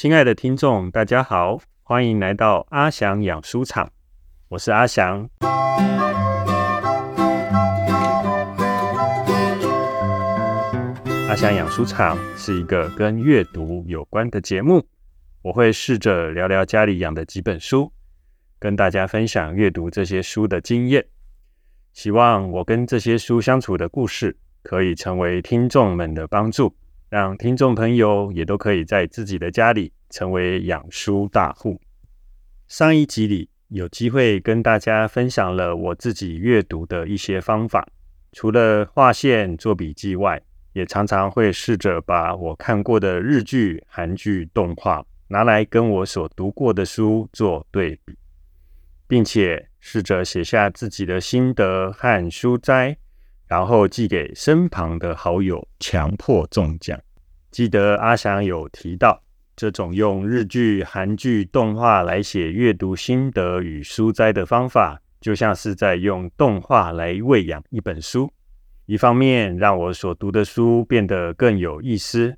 亲爱的听众，大家好，欢迎来到阿翔养书场，我是阿翔。阿翔养书场是一个跟阅读有关的节目，我会试着聊聊家里养的几本书，跟大家分享阅读这些书的经验。希望我跟这些书相处的故事，可以成为听众们的帮助，让听众朋友也都可以在自己的家里成为养书大户。上一集里有机会跟大家分享了我自己阅读的一些方法，除了划线做笔记外，也常常会试着把我看过的日剧、韩剧、动画拿来跟我所读过的书做对比，并且试着写下自己的心得和书摘，然后寄给身旁的好友，强迫中奖。记得阿翔有提到，这种用日剧、韩剧、动画来写阅读心得与书摘的方法，就像是在用动画来喂养一本书。一方面让我所读的书变得更有意思，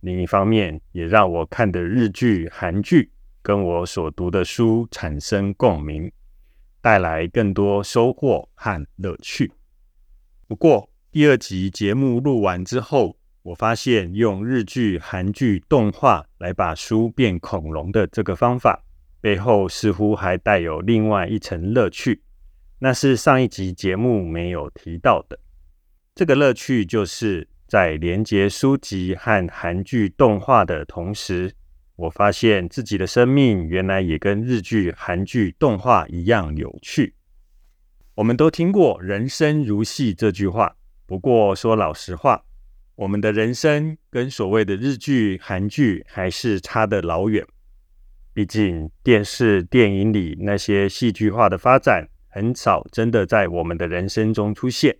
另一方面也让我看的日剧、韩剧跟我所读的书产生共鸣，带来更多收获和乐趣。不过，第二集节目录完之后，我发现用日剧、韩剧、动画来把书变恐龙的这个方法，背后似乎还带有另外一层乐趣，那是上一集节目没有提到的。这个乐趣就是在连接书籍和韩剧动画的同时，我发现自己的生命原来也跟日剧、韩剧动画一样有趣。我们都听过“人生如戏”这句话，不过说老实话，我们的人生跟所谓的日剧、韩剧还是差得老远。毕竟电视、电影里那些戏剧化的发展，很少真的在我们的人生中出现。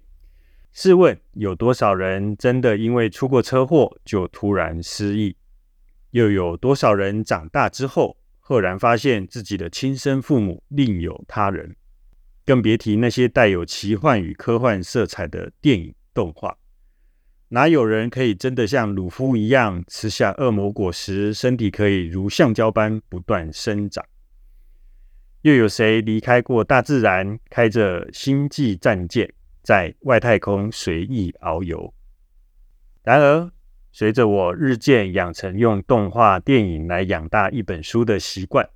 试问，有多少人真的因为出过车祸就突然失忆？又有多少人长大之后赫然发现自己的亲生父母另有他人？更别提那些带有奇幻与科幻色彩的电影动画。哪有人可以真的像鲁夫一样吃下恶魔果实，身体可以如橡胶般不断生长？又有谁离开过大自然，开着星际战舰？在外太空随意遨游。然而，随着我日渐养成用动画电影来养大一本书的习惯，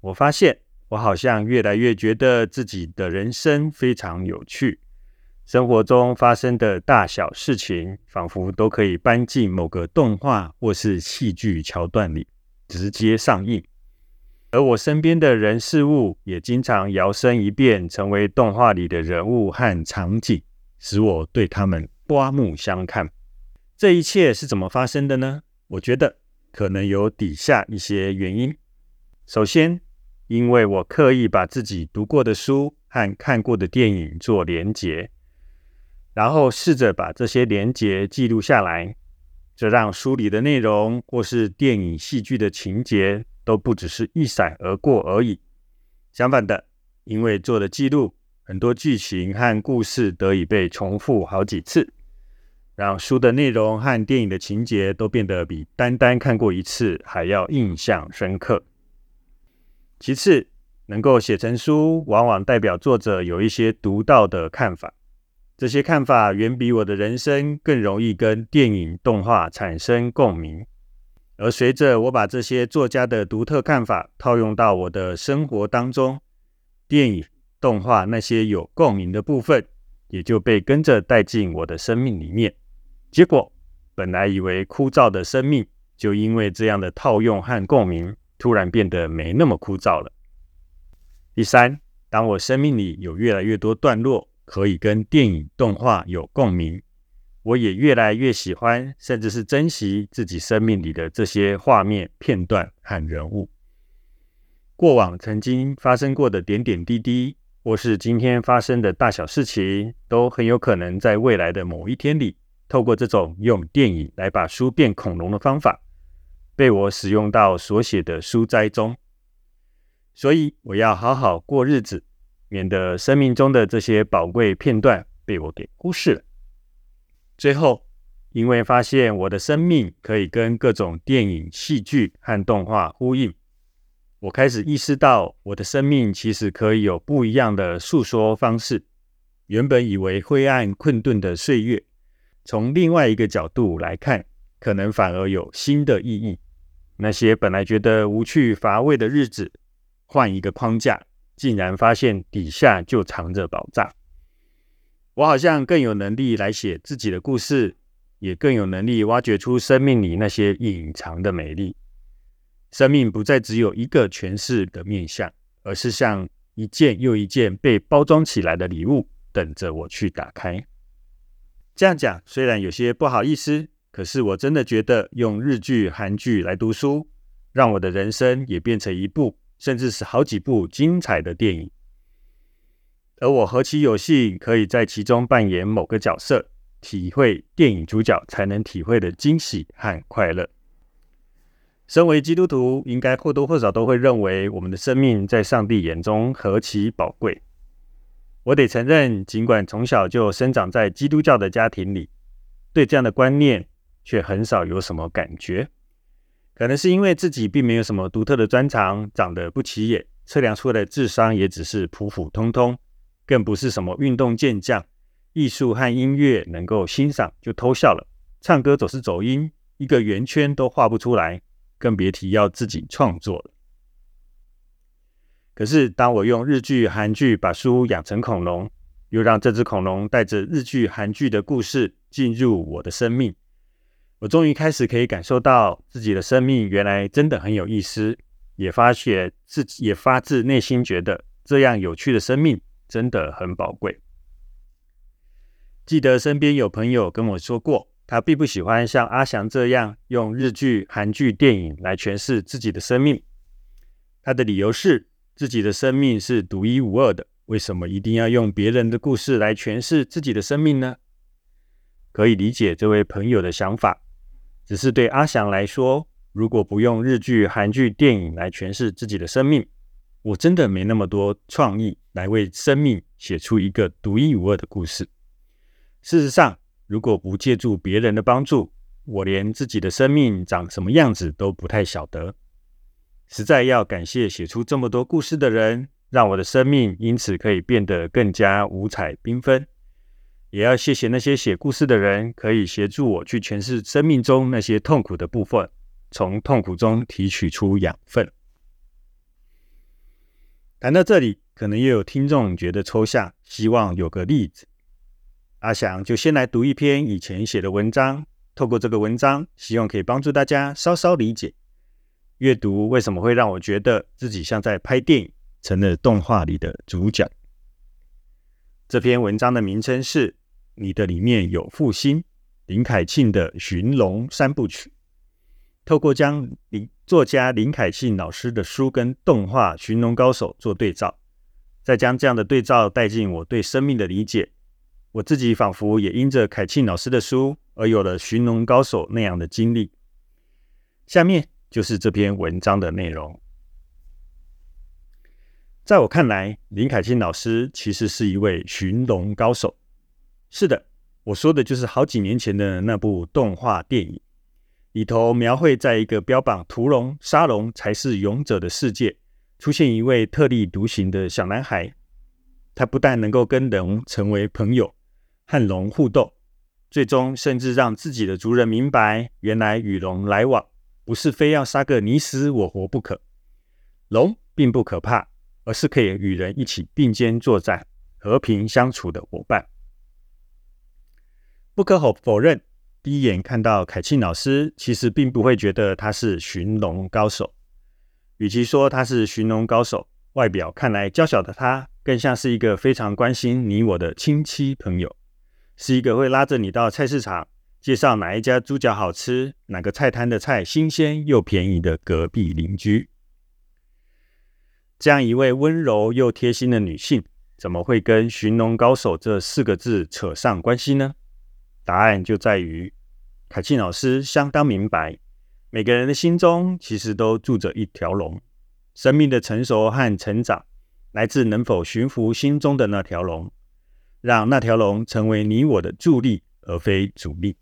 我发现我好像越来越觉得自己的人生非常有趣。生活中发生的大小事情，仿佛都可以搬进某个动画或是戏剧桥段里，直接上映。而我身边的人事物也经常摇身一变，成为动画里的人物和场景，使我对他们刮目相看。这一切是怎么发生的呢？我觉得可能有底下一些原因。首先，因为我刻意把自己读过的书和看过的电影做连结，然后试着把这些连结记录下来，这让书里的内容或是电影戏剧的情节。都不只是一闪而过而已。相反的，因为做了记录，很多剧情和故事得以被重复好几次，让书的内容和电影的情节都变得比单单看过一次还要印象深刻。其次，能够写成书，往往代表作者有一些独到的看法，这些看法远比我的人生更容易跟电影、动画产生共鸣。而随着我把这些作家的独特看法套用到我的生活当中，电影、动画那些有共鸣的部分，也就被跟着带进我的生命里面。结果，本来以为枯燥的生命，就因为这样的套用和共鸣，突然变得没那么枯燥了。第三，当我生命里有越来越多段落可以跟电影、动画有共鸣。我也越来越喜欢，甚至是珍惜自己生命里的这些画面片段和人物。过往曾经发生过的点点滴滴，或是今天发生的大小事情，都很有可能在未来的某一天里，透过这种用电影来把书变恐龙的方法，被我使用到所写的书斋中。所以我要好好过日子，免得生命中的这些宝贵片段被我给忽视了。最后，因为发现我的生命可以跟各种电影、戏剧和动画呼应，我开始意识到我的生命其实可以有不一样的诉说方式。原本以为灰暗困顿的岁月，从另外一个角度来看，可能反而有新的意义。那些本来觉得无趣乏味的日子，换一个框架，竟然发现底下就藏着宝藏。我好像更有能力来写自己的故事，也更有能力挖掘出生命里那些隐藏的美丽。生命不再只有一个诠释的面相，而是像一件又一件被包装起来的礼物，等着我去打开。这样讲虽然有些不好意思，可是我真的觉得用日剧、韩剧来读书，让我的人生也变成一部，甚至是好几部精彩的电影。而我何其有幸，可以在其中扮演某个角色，体会电影主角才能体会的惊喜和快乐。身为基督徒，应该或多或少都会认为，我们的生命在上帝眼中何其宝贵。我得承认，尽管从小就生长在基督教的家庭里，对这样的观念却很少有什么感觉。可能是因为自己并没有什么独特的专长，长得不起眼，测量出来的智商也只是普普通通。更不是什么运动健将，艺术和音乐能够欣赏就偷笑了，唱歌总是走音，一个圆圈都画不出来，更别提要自己创作了。可是，当我用日剧、韩剧把书养成恐龙，又让这只恐龙带着日剧、韩剧的故事进入我的生命，我终于开始可以感受到自己的生命原来真的很有意思，也发觉自己也发自内心觉得这样有趣的生命。真的很宝贵。记得身边有朋友跟我说过，他并不喜欢像阿翔这样用日剧、韩剧、电影来诠释自己的生命。他的理由是，自己的生命是独一无二的，为什么一定要用别人的故事来诠释自己的生命呢？可以理解这位朋友的想法，只是对阿翔来说，如果不用日剧、韩剧、电影来诠释自己的生命，我真的没那么多创意来为生命写出一个独一无二的故事。事实上，如果不借助别人的帮助，我连自己的生命长什么样子都不太晓得。实在要感谢写出这么多故事的人，让我的生命因此可以变得更加五彩缤纷。也要谢谢那些写故事的人，可以协助我去诠释生命中那些痛苦的部分，从痛苦中提取出养分。谈到这里，可能又有听众觉得抽象，希望有个例子。阿翔就先来读一篇以前写的文章，透过这个文章，希望可以帮助大家稍稍理解阅读为什么会让我觉得自己像在拍电影，成了动画里的主角。这篇文章的名称是《你的里面有复兴》，林凯庆的《寻龙三部曲》。透过将林作家林凯庆老师的书跟动画《寻龙高手》做对照，再将这样的对照带进我对生命的理解，我自己仿佛也因着凯庆老师的书而有了《寻龙高手》那样的经历。下面就是这篇文章的内容。在我看来，林凯庆老师其实是一位寻龙高手。是的，我说的就是好几年前的那部动画电影。里头描绘，在一个标榜屠龙杀龙才是勇者的世界，出现一位特立独行的小男孩。他不但能够跟龙成为朋友，和龙互动，最终甚至让自己的族人明白，原来与龙来往不是非要杀个你死我活不可。龙并不可怕，而是可以与人一起并肩作战、和平相处的伙伴。不可否否认。第一眼看到凯庆老师，其实并不会觉得他是寻龙高手。与其说他是寻龙高手，外表看来娇小的他，更像是一个非常关心你我的亲戚朋友，是一个会拉着你到菜市场介绍哪一家猪脚好吃，哪个菜摊的菜新鲜又便宜的隔壁邻居。这样一位温柔又贴心的女性，怎么会跟寻龙高手这四个字扯上关系呢？答案就在于。凯庆老师相当明白，每个人的心中其实都住着一条龙。生命的成熟和成长，来自能否驯服心中的那条龙，让那条龙成为你我的助力，而非阻力。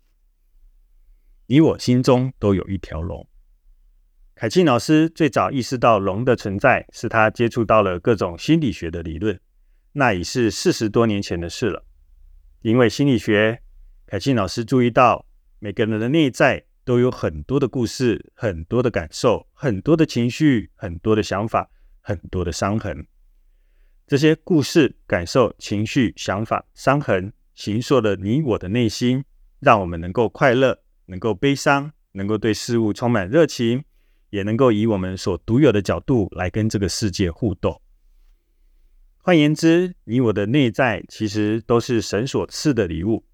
你我心中都有一条龙。凯庆老师最早意识到龙的存在，是他接触到了各种心理学的理论，那已是四十多年前的事了。因为心理学，凯庆老师注意到每个人的内在都有很多的故事、很多的感受、很多的情绪、很多的想法、很多的伤痕。这些故事、感受、情绪、想法、伤痕，形塑了你我的内心，让我们能够快乐，能够悲伤，能够对事物充满热情。也能够以我们所独有的角度来跟这个世界互动。换言之，你我的内在其实都是神所赐的礼物。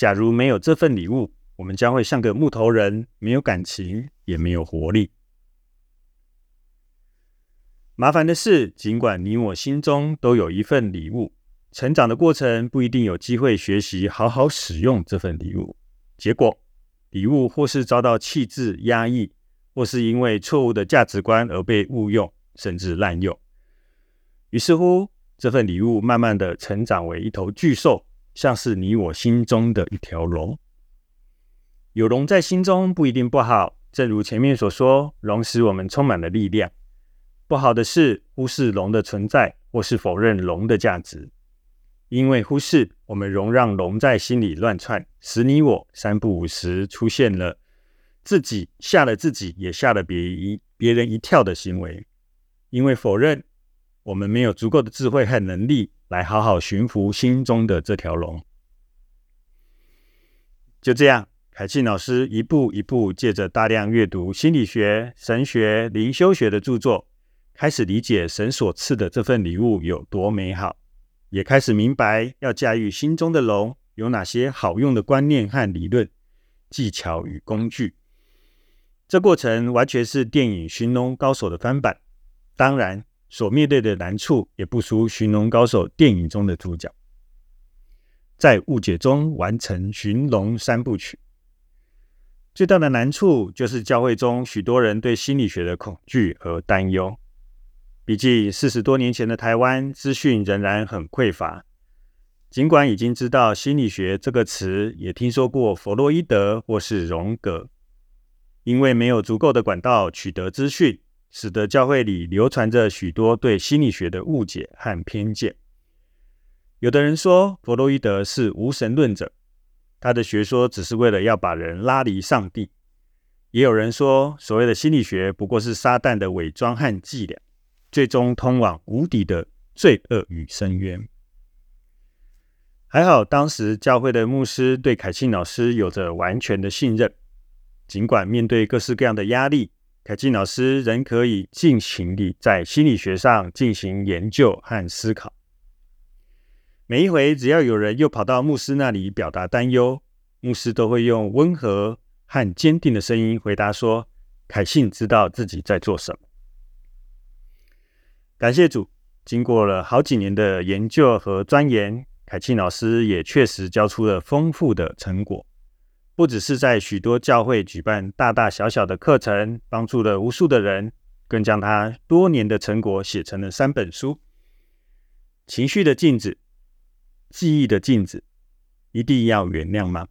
假如没有这份礼物，我们将会像个木头人，没有感情，也没有活力。麻烦的是，尽管你我心中都有一份礼物，成长的过程不一定有机会学习好好使用这份礼物。结果，礼物或是遭到弃置、压抑。或是因为错误的价值观而被误用，甚至滥用，于是乎，这份礼物慢慢的成长为一头巨兽，像是你我心中的一条龙。有龙在心中不一定不好，正如前面所说，龙使我们充满了力量。不好的是忽视龙的存在，或是否认龙的价值。因为忽视，我们容让龙在心里乱窜，使你我三不五时出现了。自己吓了自己，也吓了别一别人一跳的行为，因为否认我们没有足够的智慧和能力来好好驯服心中的这条龙。就这样，凯庆老师一步一步借着大量阅读心理学、神学、灵修学的著作，开始理解神所赐的这份礼物有多美好，也开始明白要驾驭心中的龙有哪些好用的观念和理论、技巧与工具。这过程完全是电影《寻龙高手》的翻版，当然所面对的难处也不输《寻龙高手》电影中的主角。在误解中完成寻龙三部曲，最大的难处就是教会中许多人对心理学的恐惧和担忧。毕竟四十多年前的台湾资讯仍然很匮乏，尽管已经知道心理学这个词，也听说过弗洛伊德或是荣格。因为没有足够的管道取得资讯，使得教会里流传着许多对心理学的误解和偏见。有的人说弗洛伊德是无神论者，他的学说只是为了要把人拉离上帝；也有人说所谓的心理学不过是撒旦的伪装和伎俩，最终通往无底的罪恶与深渊。还好，当时教会的牧师对凯庆老师有着完全的信任。尽管面对各式各样的压力，凯金老师仍可以尽情地在心理学上进行研究和思考。每一回，只要有人又跑到牧师那里表达担忧，牧师都会用温和和坚定的声音回答说：“凯信知道自己在做什么。”感谢主，经过了好几年的研究和钻研，凯庆老师也确实交出了丰富的成果。不只是在许多教会举办大大小小的课程，帮助了无数的人，更将他多年的成果写成了三本书：《情绪的镜子》《记忆的镜子》，一定要原谅吗？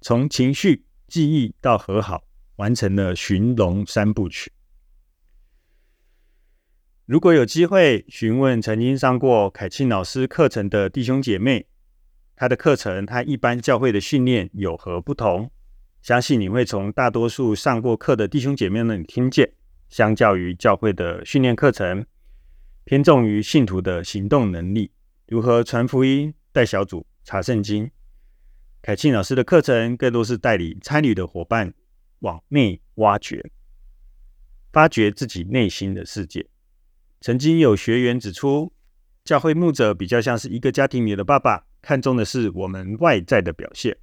从情绪、记忆到和好，完成了寻龙三部曲。如果有机会询问曾经上过凯庆老师课程的弟兄姐妹，他的课程和一般教会的训练有何不同？相信你会从大多数上过课的弟兄姐妹那里听见。相较于教会的训练课程，偏重于信徒的行动能力，如何传福音、带小组、查圣经。凯庆老师的课程更多是带领参与的伙伴往内挖掘，发掘自己内心的世界。曾经有学员指出，教会牧者比较像是一个家庭里的爸爸。看重的是我们外在的表现。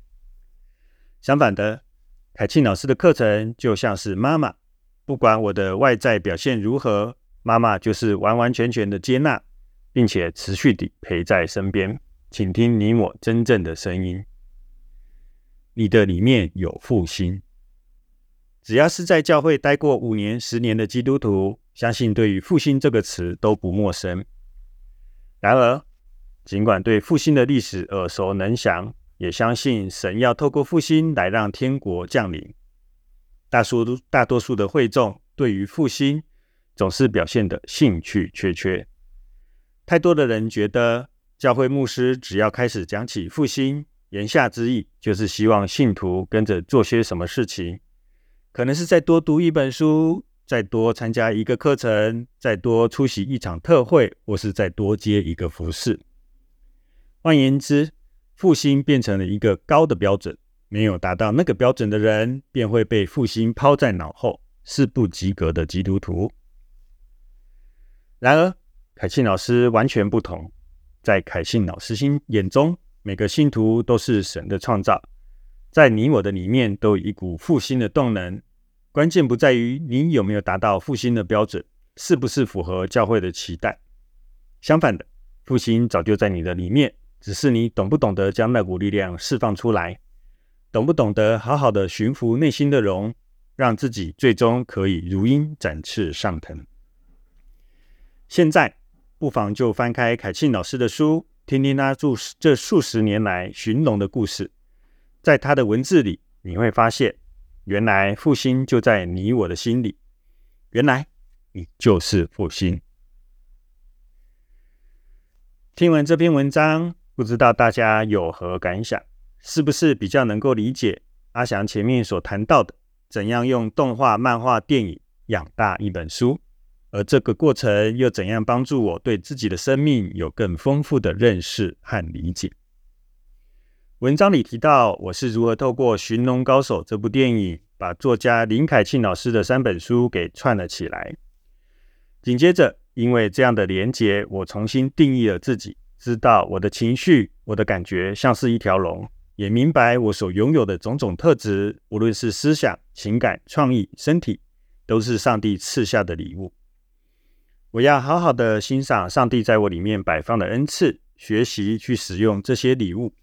相反的，凯庆老师的课程就像是妈妈，不管我的外在表现如何，妈妈就是完完全全的接纳，并且持续地陪在身边，请听你我真正的声音。你的里面有复兴。只要是在教会待过五年、十年的基督徒，相信对于复兴这个词都不陌生。然而，尽管对复兴的历史耳熟能详，也相信神要透过复兴来让天国降临。大数大多数的会众对于复兴总是表现的兴趣缺缺。太多的人觉得，教会牧师只要开始讲起复兴，言下之意就是希望信徒跟着做些什么事情，可能是再多读一本书，再多参加一个课程，再多出席一场特会，或是再多接一个服饰。换言之，复兴变成了一个高的标准。没有达到那个标准的人，便会被复兴抛在脑后，是不及格的基督徒。然而，凯信老师完全不同。在凯信老师心眼中，每个信徒都是神的创造，在你我的里面都有一股复兴的动能。关键不在于你有没有达到复兴的标准，是不是符合教会的期待。相反的，复兴早就在你的里面，只是你懂不懂得将那股力量释放出来。懂不懂得好好的驯服内心的龙，让自己最终可以如鹰展翅上腾？现在不妨就翻开凯庆老师的书，听听他这这数十年来寻龙的故事。在他的文字里，你会发现，原来复兴就在你我的心里。原来你就是复兴。听完这篇文章，不知道大家有何感想？是不是比较能够理解阿翔前面所谈到的，怎样用动画、漫画、电影养大一本书？而这个过程又怎样帮助我对自己的生命有更丰富的认识和理解？文章里提到我是如何透过《寻龙高手》这部电影，把作家林凯庆老师的三本书给串了起来。紧接着，因为这样的连结，我重新定义了自己，知道我的情绪、我的感觉像是一条龙。也明白我所拥有的种种特质，无论是思想、情感、创意、身体，都是上帝赐下的礼物。我要好好的欣赏上帝在我里面摆放的恩赐，学习去使用这些礼物，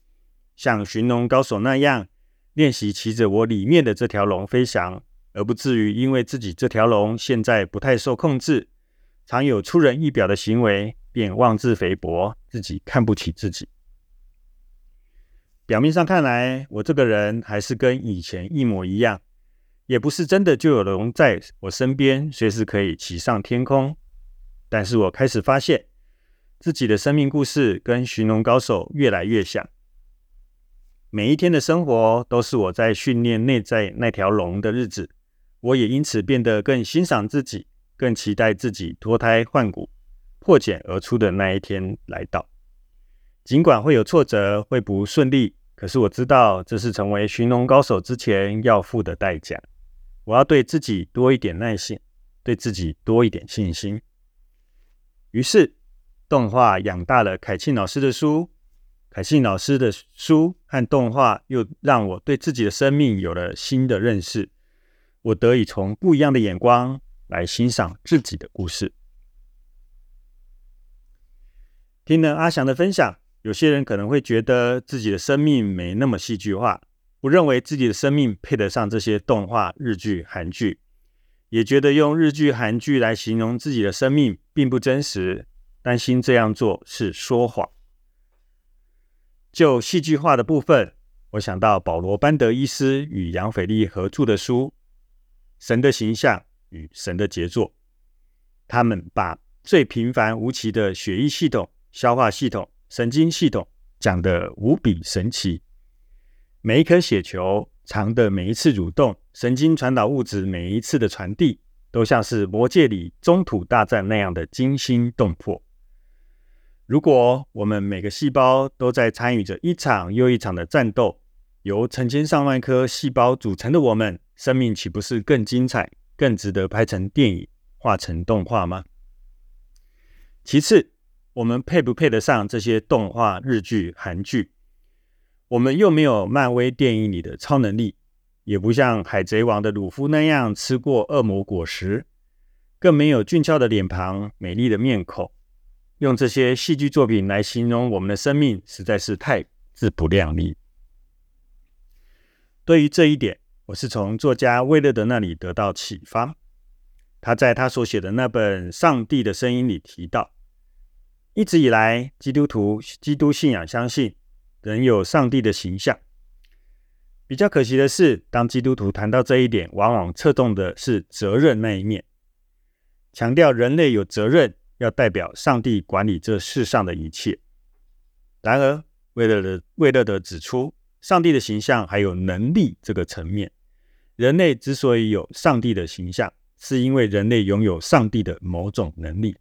像寻龙高手那样练习骑着我里面的这条龙飞翔，而不至于因为自己这条龙现在不太受控制，常有出人意表的行为，便妄自菲薄，自己看不起自己。表面上看来，我这个人还是跟以前一模一样，也不是真的就有龙在我身边，随时可以骑上天空。但是我开始发现，自己的生命故事跟寻龙高手越来越像。每一天的生活都是我在训练内在那条龙的日子，我也因此变得更欣赏自己，更期待自己脱胎换骨、破茧而出的那一天来到。尽管会有挫折，会不顺利，可是我知道这是成为寻龙高手之前要付的代价。我要对自己多一点耐性，对自己多一点信心。于是，动画养大了凯庆老师的书，凯庆老师的书和动画又让我对自己的生命有了新的认识。我得以从不一样的眼光来欣赏自己的故事。听了阿翔的分享。有些人可能会觉得自己的生命没那么戏剧化，不认为自己的生命配得上这些动画、日剧、韩剧，也觉得用日剧、韩剧来形容自己的生命并不真实，担心这样做是说谎。就戏剧化的部分，我想到保罗·班德伊斯与杨斐利合著的书《神的形象与神的杰作》，他们把最平凡无奇的血液系统、消化系统。神经系统讲的无比神奇，每一颗血球、肠的每一次蠕动、神经传导物质每一次的传递，都像是魔界里中土大战那样的惊心动魄。如果我们每个细胞都在参与着一场又一场的战斗，由成千上万颗细胞组成的我们，生命岂不是更精彩、更值得拍成电影、画成动画吗？其次。我们配不配得上这些动画、日剧、韩剧？我们又没有漫威电影里的超能力，也不像海贼王的鲁夫那样吃过恶魔果实，更没有俊俏的脸庞、美丽的面孔。用这些戏剧作品来形容我们的生命，实在是太自不量力。对于这一点，我是从作家威勒德那里得到启发。他在他所写的那本《上帝的声音》里提到。一直以来，基督徒、基督信仰相信，人有上帝的形象。比较可惜的是，当基督徒谈到这一点，往往侧重的是责任那一面，强调人类有责任要代表上帝管理这世上的一切。然而，魏勒德魏勒德指出，上帝的形象还有能力这个层面。人类之所以有上帝的形象，是因为人类拥有上帝的某种能力。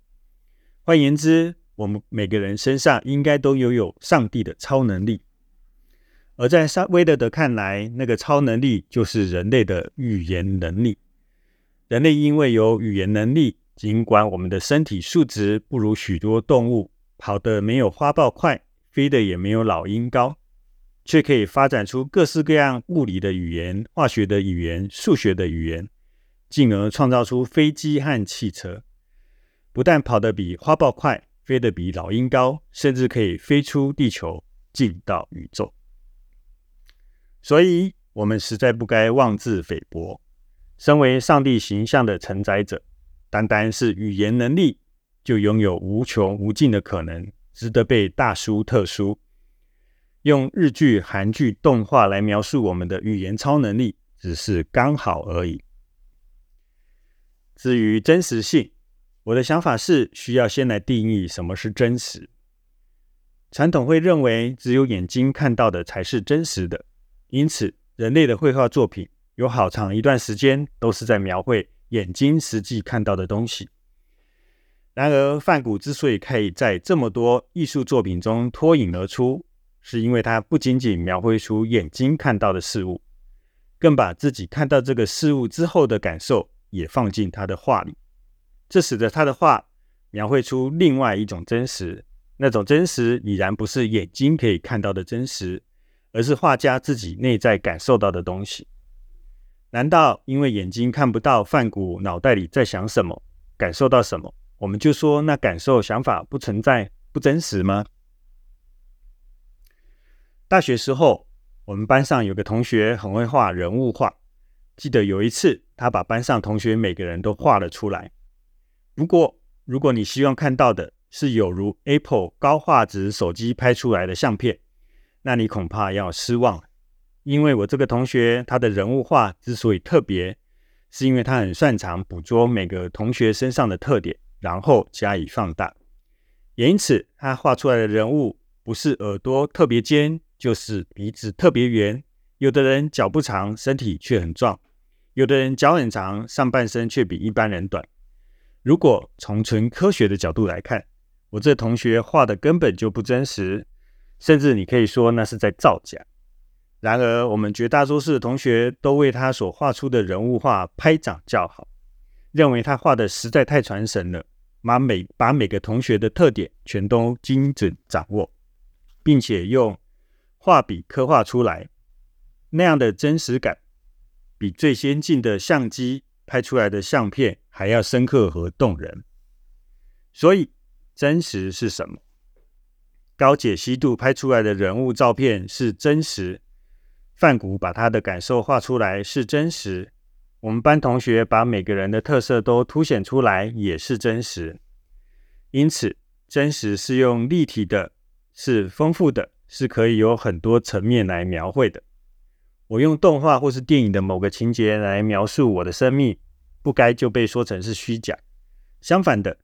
换言之，我们每个人身上应该都拥有上帝的超能力。而在沙威勒德看来，那个超能力就是人类的语言能力。人类因为有语言能力，尽管我们的身体素质不如许多动物，跑得没有花豹快，飞得也没有老鹰高，却可以发展出各式各样物理的语言、化学的语言、数学的语言，进而创造出飞机和汽车。不但跑得比花豹快，飞得比老鹰高，甚至可以飞出地球，进到宇宙。所以，我们实在不该妄自菲薄。身为上帝形象的承载者，单单是语言能力就拥有无穷无尽的可能，值得被大书特书。用日剧、韩剧、动画来描述我们的语言超能力，只是刚好而已。至于真实性，我的想法是，需要先来定义什么是真实。传统会认为，只有眼睛看到的才是真实的。因此，人类的绘画作品有好长一段时间都是在描绘眼睛实际看到的东西。然而，梵谷之所以可以在这么多艺术作品中脱颖而出，是因为他不仅仅描绘出眼睛看到的事物，更把自己看到这个事物之后的感受也放进他的画里。这使得他的画描绘出另外一种真实，那种真实已然不是眼睛可以看到的真实。而是画家自己内在感受到的东西。难道因为眼睛看不到梵谷脑袋里在想什么、感受到什么，我们就说那感受、想法不存在、不真实吗？大学时候，我们班上有个同学很会画人物画。记得有一次，他把班上同学每个人都画了出来。不过，如果你希望看到的是有如 Apple 高画质手机拍出来的相片，那你恐怕要失望了，因为我这个同学他的人物画之所以特别，是因为他很擅长捕捉每个同学身上的特点，然后加以放大。也因此，他画出来的人物不是耳朵特别尖，就是鼻子特别圆。有的人脚不长，身体却很壮；有的人脚很长，上半身却比一般人短。如果从纯科学的角度来看，我这同学画的根本就不真实。甚至你可以说那是在造假。然而，我们绝大多数的同学都为他所画出的人物画拍掌叫好，认为他画的实在太传神了，把每把每个同学的特点全都精准掌握，并且用画笔刻画出来，那样的真实感，比最先进的相机拍出来的相片还要深刻和动人。所以，真实是什么？高解析度拍出来的人物照片是真实，范谷把他的感受画出来是真实，我们班同学把每个人的特色都凸显出来也是真实。因此，真实是用立体的，是丰富的，是可以有很多层面来描绘的。我用动画或是电影的某个情节来描述我的生命，不该就被说成是虚假。相反的。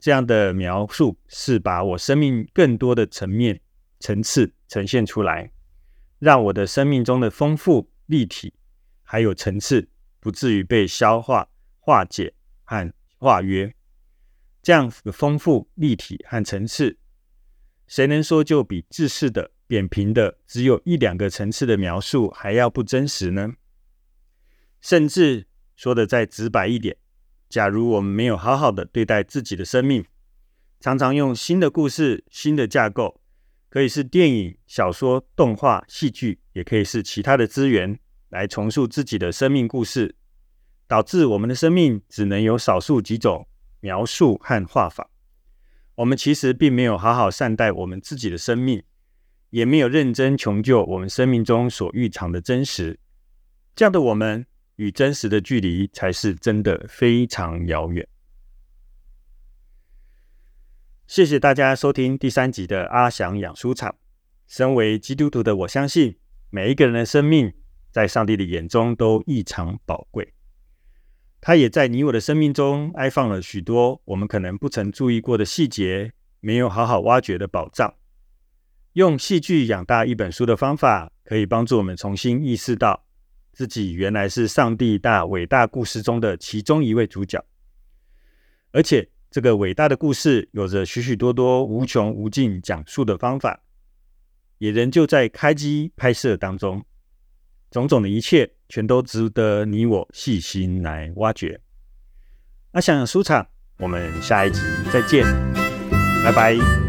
这样的描述是把我生命更多的层面层次呈现出来，让我的生命中的丰富、立体还有层次不至于被消化、化解和化约。这样的丰富、立体和层次，谁能说就比自视的扁平的只有一两个层次的描述还要不真实呢？甚至说的再直白一点。假如我们没有好好的对待自己的生命，常常用新的故事、新的架构，可以是电影、小说、动画、戏剧，也可以是其他的资源，来重塑自己的生命故事，导致我们的生命只能有少数几种描述和画法。我们其实并没有好好善待我们自己的生命，也没有认真穷究我们生命中所蕴藏的真实。这样的我们。与真实的距离才是真的非常遥远。谢谢大家收听第三集的阿翔养书场。身为基督徒的我，相信每一个人的生命在上帝的眼中都异常宝贵。他也在你我的生命中安放了许多我们可能不曾注意过的细节，没有好好挖掘的宝藏。用戏剧养大一本书的方法，可以帮助我们重新意识到自己原来是上帝大伟大故事中的其中一位主角，而且这个伟大的故事有着许许多多无穷无尽讲述的方法，也仍旧在开机拍摄当中。种种的一切，全都值得你我细心来挖掘。阿想书场，我们下一集再见，拜拜。